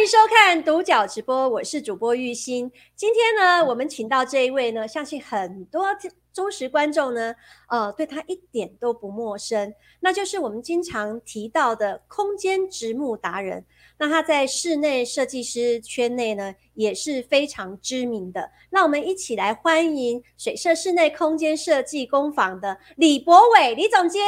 迎收看独角直播，我是主播玉心。今天呢，我们请到这一位呢，相信很多。忠实观众呢，呃，对他一点都不陌生，那就是我们经常提到的空间植木达人。那他在室内设计师圈内呢，也是非常知名的。那我们一起来欢迎水社室内空间设计工坊的李博伟李总监。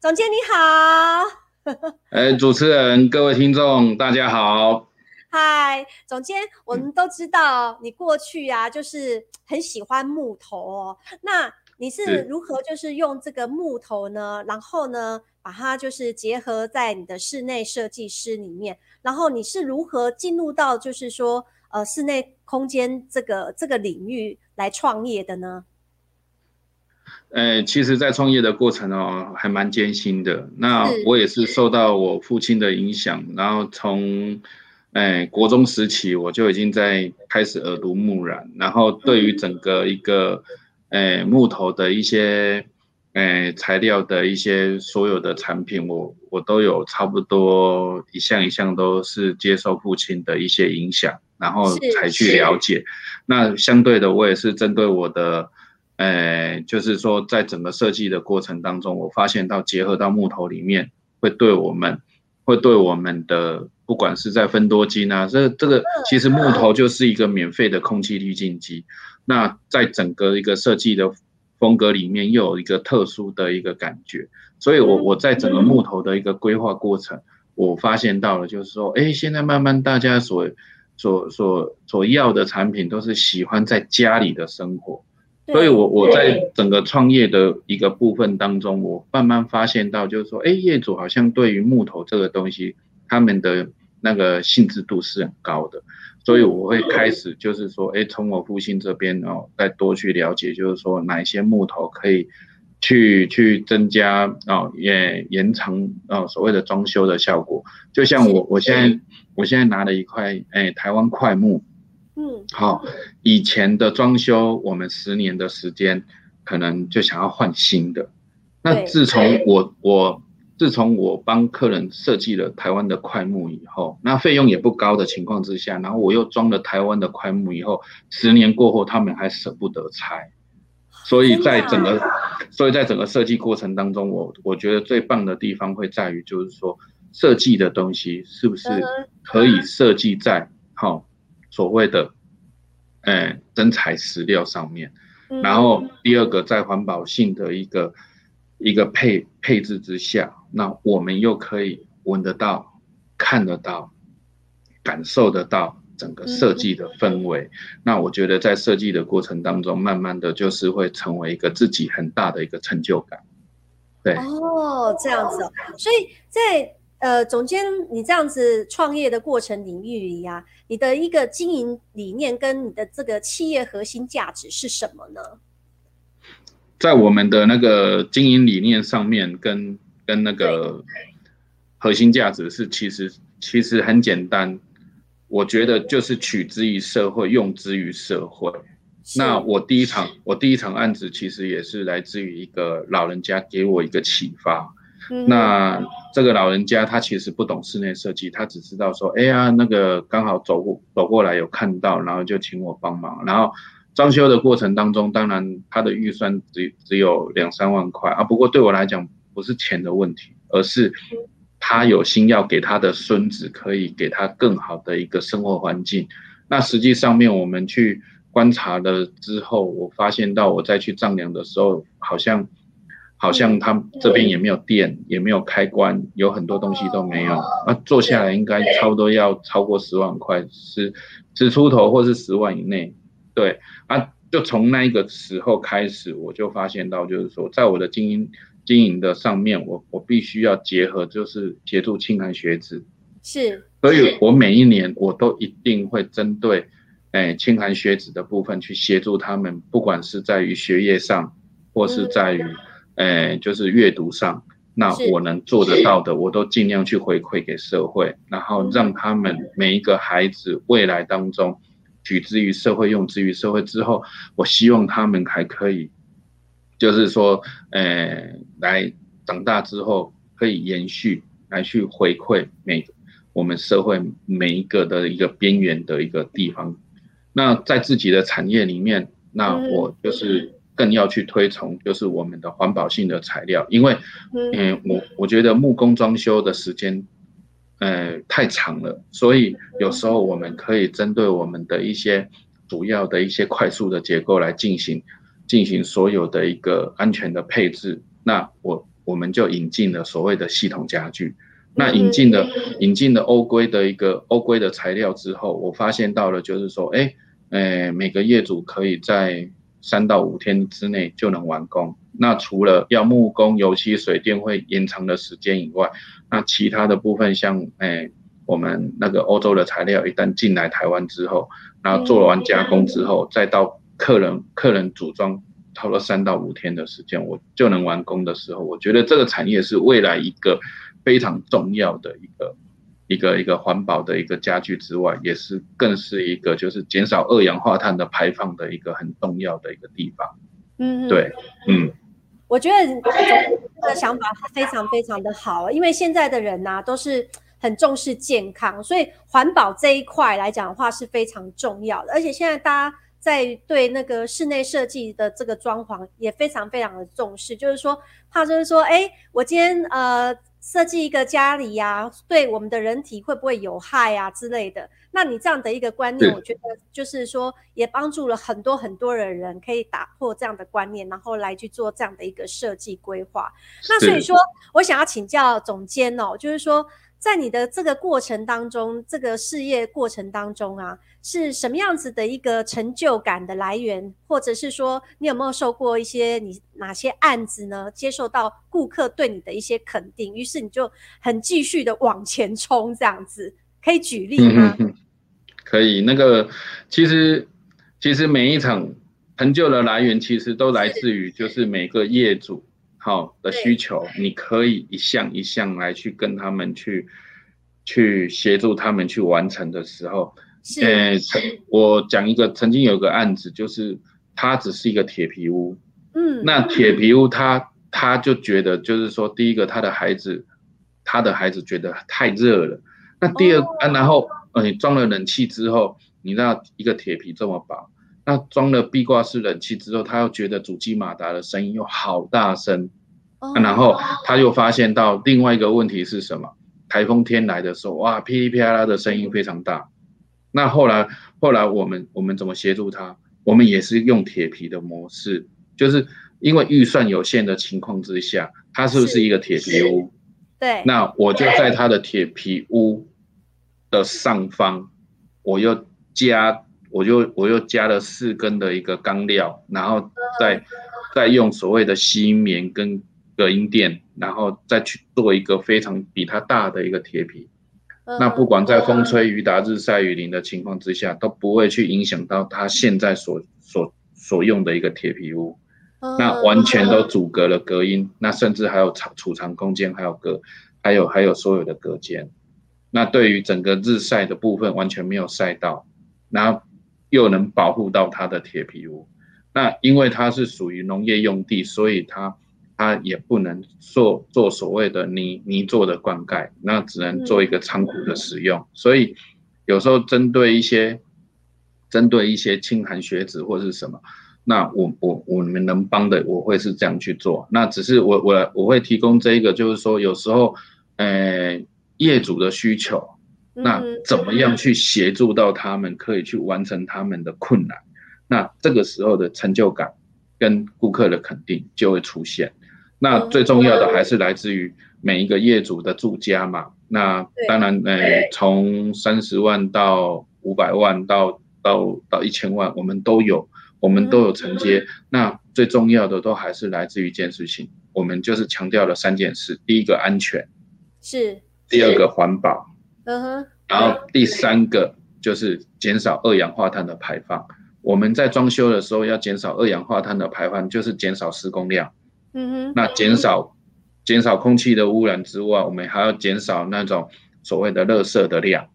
总监你好。哎，主持人，各位听众，大家好。嗨，总监，我们都知道你过去啊，就是很喜欢木头哦。那你是如何就是用这个木头呢？然后呢，把它就是结合在你的室内设计师里面。然后你是如何进入到就是说呃室内空间这个这个领域来创业的呢？呃，其实，在创业的过程哦，还蛮艰辛的。那我也是受到我父亲的影响，然后从哎，国中时期我就已经在开始耳濡目染，然后对于整个一个，哎，木头的一些，哎，材料的一些所有的产品，我我都有差不多一项一项都是接受父亲的一些影响，然后才去了解。那相对的，我也是针对我的，哎，就是说在整个设计的过程当中，我发现到结合到木头里面，会对我们，会对我们的。不管是在分多精啊，这这个其实木头就是一个免费的空气滤净机。那在整个一个设计的风格里面，又有一个特殊的一个感觉。所以我我在整个木头的一个规划过程，我发现到了，就是说，哎，现在慢慢大家所所所所要的产品，都是喜欢在家里的生活。所以我我在整个创业的一个部分当中，我慢慢发现到，就是说，哎，业主好像对于木头这个东西。他们的那个兴致度是很高的，所以我会开始就是说，哎，从我父亲这边哦，再多去了解，就是说哪些木头可以去去增加哦，也延长哦所谓的装修的效果。就像我我现在我现在拿了一块哎台湾块木，嗯，好，以前的装修我们十年的时间可能就想要换新的，那自从我我。自从我帮客人设计了台湾的快木以后，那费用也不高的情况之下，然后我又装了台湾的快木以后，十年过后他们还舍不得拆，所以在整个，所以在整个设计过程当中，我我觉得最棒的地方会在于，就是说设计的东西是不是可以设计在好所谓的，呃，真材实料上面，然后第二个在环保性的一个。一个配配置之下，那我们又可以闻得到、看得到、感受得到整个设计的氛围。嗯、那我觉得在设计的过程当中，慢慢的就是会成为一个自己很大的一个成就感。对哦，这样子哦。所以在呃总监你这样子创业的过程领域里呀、啊，你的一个经营理念跟你的这个企业核心价值是什么呢？在我们的那个经营理念上面跟，跟跟那个核心价值是其实其实很简单，我觉得就是取之于社会，用之于社会。那我第一场我第一场案子其实也是来自于一个老人家给我一个启发。那这个老人家他其实不懂室内设计，他只知道说，哎呀，那个刚好走过走过来有看到，然后就请我帮忙，然后。装修的过程当中，当然他的预算只只有两三万块啊。不过对我来讲，不是钱的问题，而是他有心要给他的孙子，可以给他更好的一个生活环境。那实际上面我们去观察了之后，我发现到我再去丈量的时候，好像好像他这边也没有电，也没有开关，有很多东西都没有。那做下来应该差不多要超过十万块，是十出头或是十万以内。对啊，就从那一个时候开始，我就发现到，就是说，在我的经营经营的上面，我我必须要结合，就是协助清寒学子。是，所以我每一年我都一定会针对，哎，清寒学子的部分去协助他们，不管是在于学业上，或是在于，哎，就是阅读上，那我能做得到的，我都尽量去回馈给社会，然后让他们每一个孩子未来当中取之于社会，用之于社会之后，我希望他们还可以，就是说，呃，来长大之后可以延续，来去回馈每我们社会每一个的一个边缘的一个地方。那在自己的产业里面，那我就是。更要去推崇，就是我们的环保性的材料，因为，嗯，我我觉得木工装修的时间，呃，太长了，所以有时候我们可以针对我们的一些主要的一些快速的结构来进行进行所有的一个安全的配置。那我我们就引进了所谓的系统家具，那引进了引进了欧规的一个欧规的材料之后，我发现到了就是说，哎，呃，每个业主可以在三到五天之内就能完工。那除了要木工、油漆、水电会延长的时间以外，那其他的部分像，哎，我们那个欧洲的材料一旦进来台湾之后，那做完加工之后，再到客人客人组装，差不多三到五天的时间，我就能完工的时候，我觉得这个产业是未来一个非常重要的一个。一个一个环保的一个家具之外，也是更是一个就是减少二氧化碳的排放的一个很重要的一个地方。嗯，对，嗯，我觉得这个想法非常非常的好，因为现在的人呢、啊、都是很重视健康，所以环保这一块来讲的话是非常重要的。而且现在大家在对那个室内设计的这个装潢也非常非常的重视，就是说怕就是说，哎，我今天呃。设计一个家里呀、啊，对我们的人体会不会有害啊之类的？那你这样的一个观念，我觉得就是说，也帮助了很多很多的人，可以打破这样的观念，然后来去做这样的一个设计规划。那所以说，我想要请教总监哦，就是说。在你的这个过程当中，这个事业过程当中啊，是什么样子的一个成就感的来源，或者是说你有没有受过一些你哪些案子呢？接受到顾客对你的一些肯定，于是你就很继续的往前冲，这样子可以举例吗？嗯，可以，那个其实其实每一场成就的来源，其实都来自于就是每个业主。好的需求，你可以一项一项来去跟他们去去协助他们去完成的时候，呃，我讲一个曾经有个案子，就是它只是一个铁皮屋，嗯，那铁皮屋他他就觉得就是说，第一个他的孩子他的孩子觉得太热了，那第二、哦、啊，然后呃，你装了冷气之后，你知道一个铁皮这么薄。那装了壁挂式冷气之后，他又觉得主机马达的声音又好大声，啊，然后他又发现到另外一个问题是什么？台风天来的时候，哇，噼里啪啦的声音非常大。那后来，后来我们我们怎么协助他？我们也是用铁皮的模式，就是因为预算有限的情况之下，它是不是一个铁皮屋？对。那我就在他的铁皮屋的上方，我又加。我就我又加了四根的一个钢料，然后再再用所谓的吸音棉跟隔音垫，然后再去做一个非常比它大的一个铁皮。那不管在风吹雨打、日晒雨淋的情况之下，都不会去影响到它现在所所所用的一个铁皮屋。那完全都阻隔了隔音，那甚至还有储储藏空间，还有隔，还有还有所有的隔间。那对于整个日晒的部分完全没有晒到，然后。又能保护到它的铁皮屋，那因为它是属于农业用地，所以它它也不能做做所谓的泥泥做的灌溉，那只能做一个仓库的使用。所以有时候针对一些针对一些清寒学子或是什么，那我我我们能帮的，我会是这样去做。那只是我我我会提供这一个，就是说有时候呃业主的需求。那怎么样去协助到他们，可以去完成他们的困难？那这个时候的成就感跟顾客的肯定就会出现。那最重要的还是来自于每一个业主的住家嘛。那当然，呃，从三十万到五百万到到到一千万，我们都有，我们都有承接。那最重要的都还是来自于一件事情，我们就是强调了三件事：第一个安全，是；第二个环保。嗯哼，然后第三个就是减少二氧化碳的排放。我们在装修的时候要减少二氧化碳的排放，就是减少施工量。嗯哼，那减少减少空气的污染之外，我们还要减少那种所谓的垃圾的量，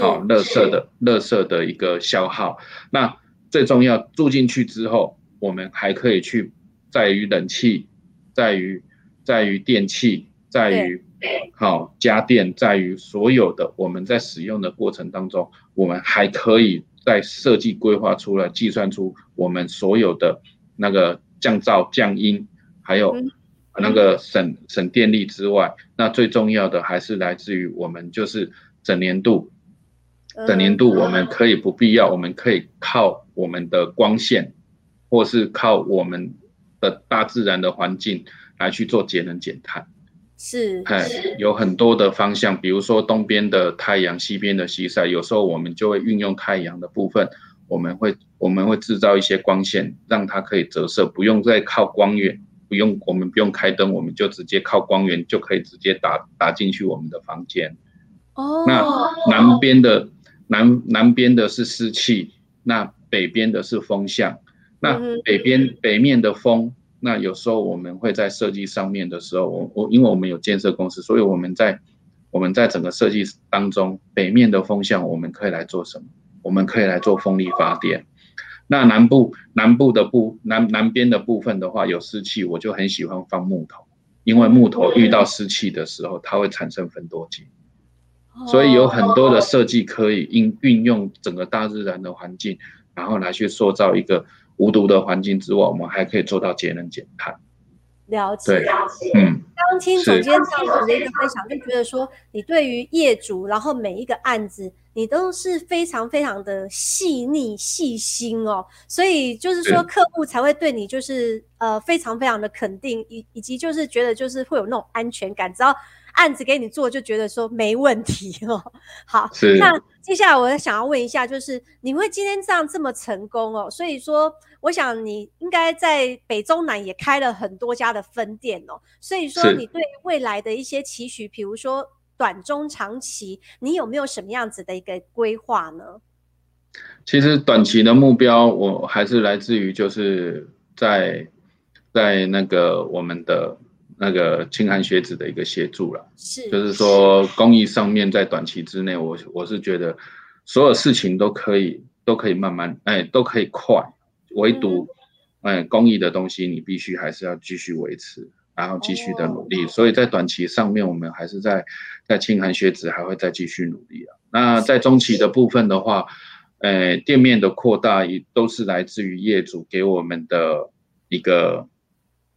好，垃圾的垃圾的一个消耗。那最重要，住进去之后，我们还可以去在于冷气，在于在于电器，在于好家电，在于所有的我们在使用的过程当中，我们还可以在设计规划出来，计算出我们所有的那个降噪、降音，还有。那个省省电力之外，那最重要的还是来自于我们就是整年度，整年度我们可以不必要，我们可以靠我们的光线，或是靠我们的大自然的环境来去做节能减碳。是，哎，有很多的方向，比如说东边的太阳，西边的西晒，有时候我们就会运用太阳的部分，我们会我们会制造一些光线，让它可以折射，不用再靠光源。不用，我们不用开灯，我们就直接靠光源就可以直接打打进去我们的房间。哦，那南边的南南边的是湿气，那北边的是风向。那北边北面的风，那有时候我们会在设计上面的时候，我我因为我们有建设公司，所以我们在我们在整个设计当中，北面的风向我们可以来做什么？我们可以来做风力发电。那南部南部的部南南边的部分的话，有湿气，我就很喜欢放木头，因为木头遇到湿气的时候，它会产生分多精，所以有很多的设计可以应运用整个大自然的环境，然后来去塑造一个无毒的环境之外，我们还可以做到节能减碳。了解，了解。嗯，刚听总监这样子的一个分享，就觉得说，你对于业主，然后每一个案子，你都是非常非常的细腻细心哦，所以就是说，客户才会对你就是呃非常非常的肯定，以以及就是觉得就是会有那种安全感，只要案子给你做，就觉得说没问题 哦。好，那接下来我想要问一下，就是你会今天这样这么成功哦，所以说我想你应该在北中南也开了很多家的分店哦，所以说你对未来的一些期许，比如说短中长期，你有没有什么样子的一个规划呢？其实短期的目标，我还是来自于就是在在那个我们的。那个清寒学子的一个协助了，是，就是说公益上面在短期之内，我我是觉得所有事情都可以都可以慢慢，哎，都可以快，唯独，哎，公益的东西你必须还是要继续维持，然后继续的努力。所以在短期上面，我们还是在在清寒学子还会再继续努力啊。那在中期的部分的话，哎，店面的扩大也都是来自于业主给我们的一个。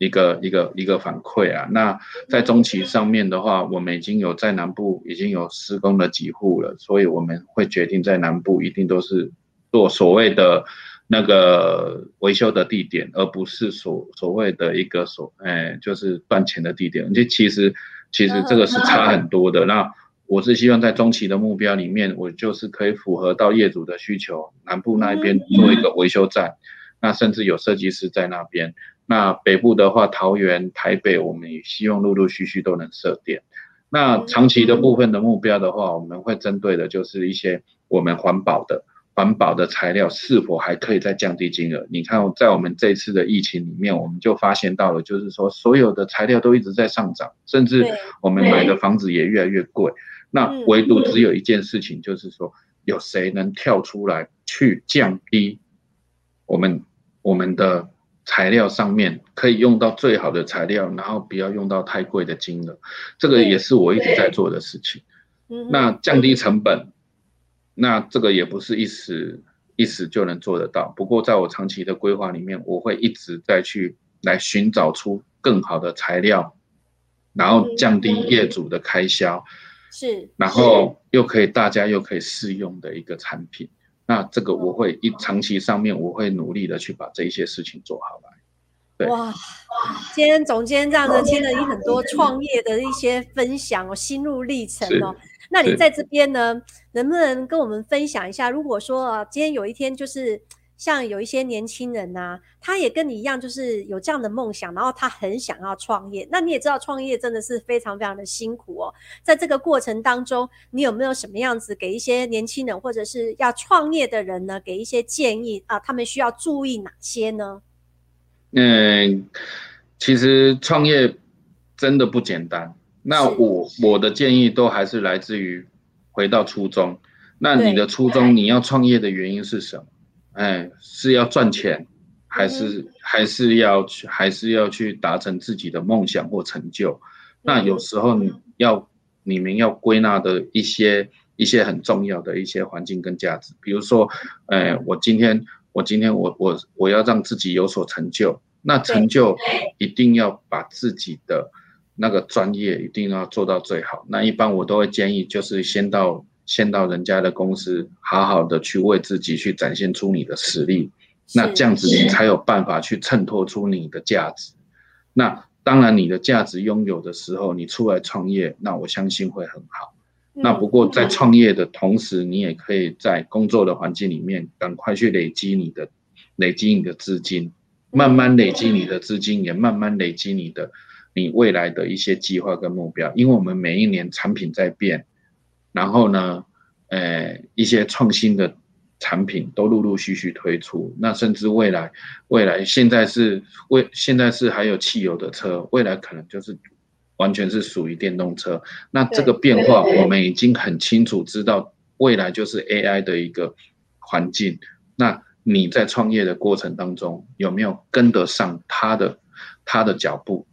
一个一个一个反馈啊，那在中期上面的话，我们已经有在南部已经有施工了几户了，所以我们会决定在南部一定都是做所谓的那个维修的地点，而不是所所谓的一个所哎就是赚钱的地点。就其实其实这个是差很多的。那我是希望在中期的目标里面，我就是可以符合到业主的需求，南部那一边做一个维修站，那甚至有设计师在那边。那北部的话，桃园、台北，我们也希望陆陆续续都能设店。那长期的部分的目标的话，我们会针对的就是一些我们环保的环保的材料是否还可以再降低金额。你看，在我们这次的疫情里面，我们就发现到了，就是说所有的材料都一直在上涨，甚至我们买的房子也越来越贵。那唯独只有一件事情，就是说有谁能跳出来去降低我们我们的。材料上面可以用到最好的材料，然后不要用到太贵的金额，这个也是我一直在做的事情。那降低成本，那这个也不是一时一时就能做得到。不过在我长期的规划里面，我会一直在去来寻找出更好的材料，然后降低业主的开销，是，然后又可以大家又可以试用的一个产品。那这个我会一长期上面我会努力的去把这一些事情做好来。对。哇，今天总监这样子听了你很多创业的一些分享哦，心路历程哦。那你在这边呢，能不能跟我们分享一下？如果说啊，今天有一天就是。像有一些年轻人呐、啊，他也跟你一样，就是有这样的梦想，然后他很想要创业。那你也知道，创业真的是非常非常的辛苦哦。在这个过程当中，你有没有什么样子给一些年轻人或者是要创业的人呢，给一些建议啊？他们需要注意哪些呢？嗯，其实创业真的不简单。那我我的建议都还是来自于回到初衷。那你的初衷，你要创业的原因是什么？哎，是要赚钱，还是还是要去还是要去达成自己的梦想或成就？那有时候你要你们要归纳的一些一些很重要的一些环境跟价值，比如说，哎，我今天我今天我我我要让自己有所成就，那成就一定要把自己的那个专业一定要做到最好。那一般我都会建议，就是先到。先到人家的公司，好好的去为自己去展现出你的实力，那这样子你才有办法去衬托出你的价值。那当然，你的价值拥有的时候，你出来创业，那我相信会很好。那不过在创业的同时，你也可以在工作的环境里面赶快去累积你的累积你的资金，慢慢累积你的资金，也慢慢累积你的你未来的一些计划跟目标。因为我们每一年产品在变。然后呢，呃，一些创新的产品都陆陆续续推出。那甚至未来，未来现在是未现在是还有汽油的车，未来可能就是完全是属于电动车。那这个变化，我们已经很清楚知道，未来就是 AI 的一个环境。那你在创业的过程当中，有没有跟得上他的他的脚步，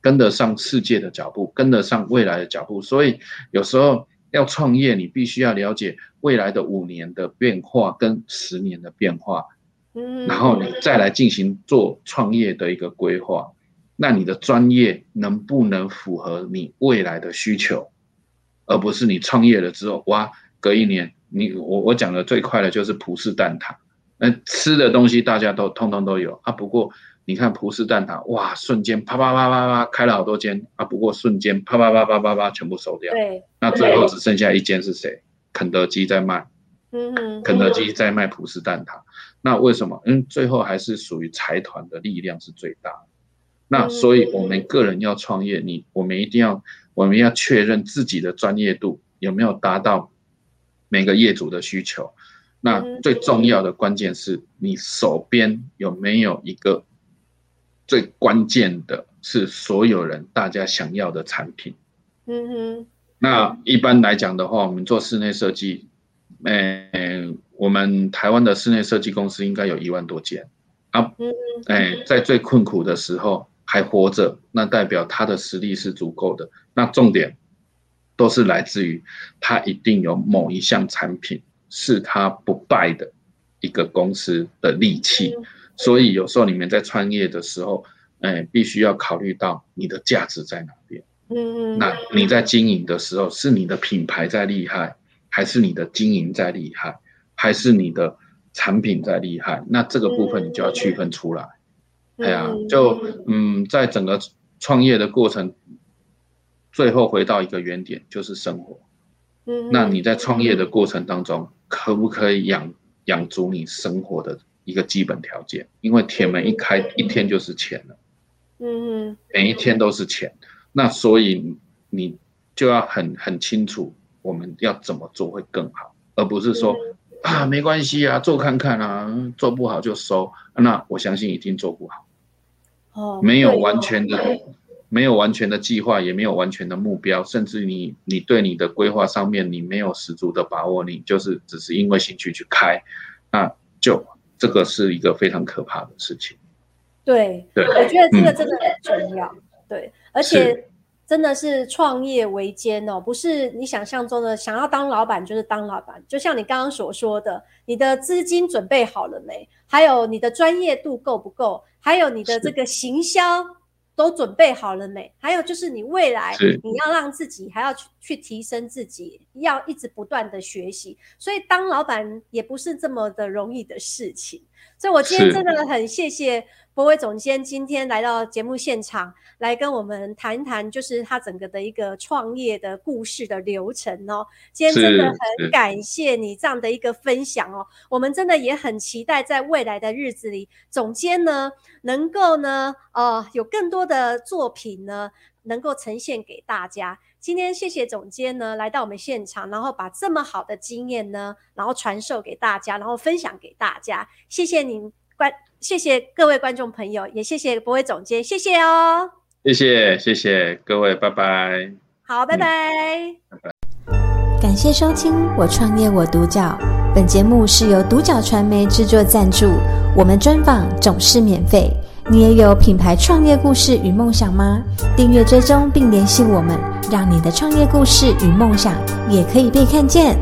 跟得上世界的脚步，跟得上未来的脚步？所以有时候。要创业，你必须要了解未来的五年的变化跟十年的变化，嗯，然后你再来进行做创业的一个规划。那你的专业能不能符合你未来的需求，而不是你创业了之后，哇，隔一年你我我讲的最快的就是葡式蛋挞，那吃的东西大家都通通都有啊，不过。你看葡式蛋挞，哇，瞬间啪啪啪啪啪开了好多间啊！不过瞬间啪啪啪啪啪啪全部收掉。对，那最后只剩下一间是谁？肯德基在卖。嗯哼，肯德基在卖葡式蛋挞。那为什么？嗯，最后还是属于财团的力量是最大。那所以我们个人要创业，你我们一定要我们要确认自己的专业度有没有达到每个业主的需求。那最重要的关键是你手边有没有一个。最关键的是所有人大家想要的产品。嗯哼。那一般来讲的话，我们做室内设计，诶，我们台湾的室内设计公司应该有一万多间啊。嗯。诶，在最困苦的时候还活着，那代表他的实力是足够的。那重点都是来自于他一定有某一项产品是他不败的一个公司的利器。所以有时候你们在创业的时候，哎，必须要考虑到你的价值在哪边。嗯嗯。那你在经营的时候，是你的品牌在厉害，还是你的经营在厉害，还是你的产品在厉害？那这个部分你就要区分出来。哎呀，就嗯，在整个创业的过程，最后回到一个原点，就是生活。嗯。那你在创业的过程当中，可不可以养养足你生活的？一个基本条件，因为铁门一开，一天就是钱了。嗯嗯，每一天都是钱，那所以你就要很很清楚我们要怎么做会更好，而不是说啊没关系啊，做看看啊，做不好就收。那我相信一定做不好。哦，没有完全的，没有完全的计划，也没有完全的目标，甚至你你对你的规划上面你没有十足的把握，你就是只是因为兴趣去开，那就。这个是一个非常可怕的事情。对，对，我觉得这个真的很重要。嗯、对，而且真的是创业维艰哦，不是你想象中的想要当老板就是当老板。就像你刚刚所说的，你的资金准备好了没？还有你的专业度够不够？还有你的这个行销。都准备好了没？还有就是你未来你要让自己还要去去提升自己，要一直不断的学习，所以当老板也不是这么的容易的事情。所以我今天真的很谢谢柏纬总监今天来到节目现场，来跟我们谈一谈就是他整个的一个创业的故事的流程哦。今天真的很感谢你这样的一个分享哦，我们真的也很期待在未来的日子里，总监呢能够呢呃有更多的作品呢能够呈现给大家。今天谢谢总监呢来到我们现场，然后把这么好的经验呢然后传授给大家，然后分享给大家。谢谢您观，谢谢各位观众朋友，也谢谢博伟总监，谢谢哦。谢谢谢谢各位，拜拜。好，拜拜。嗯，拜拜。感谢收听《我创业我独角》，本节目是由独角传媒制作赞助，我们专访总是免费。你也有品牌创业故事与梦想吗？订阅追踪并联系我们，让你的创业故事与梦想也可以被看见。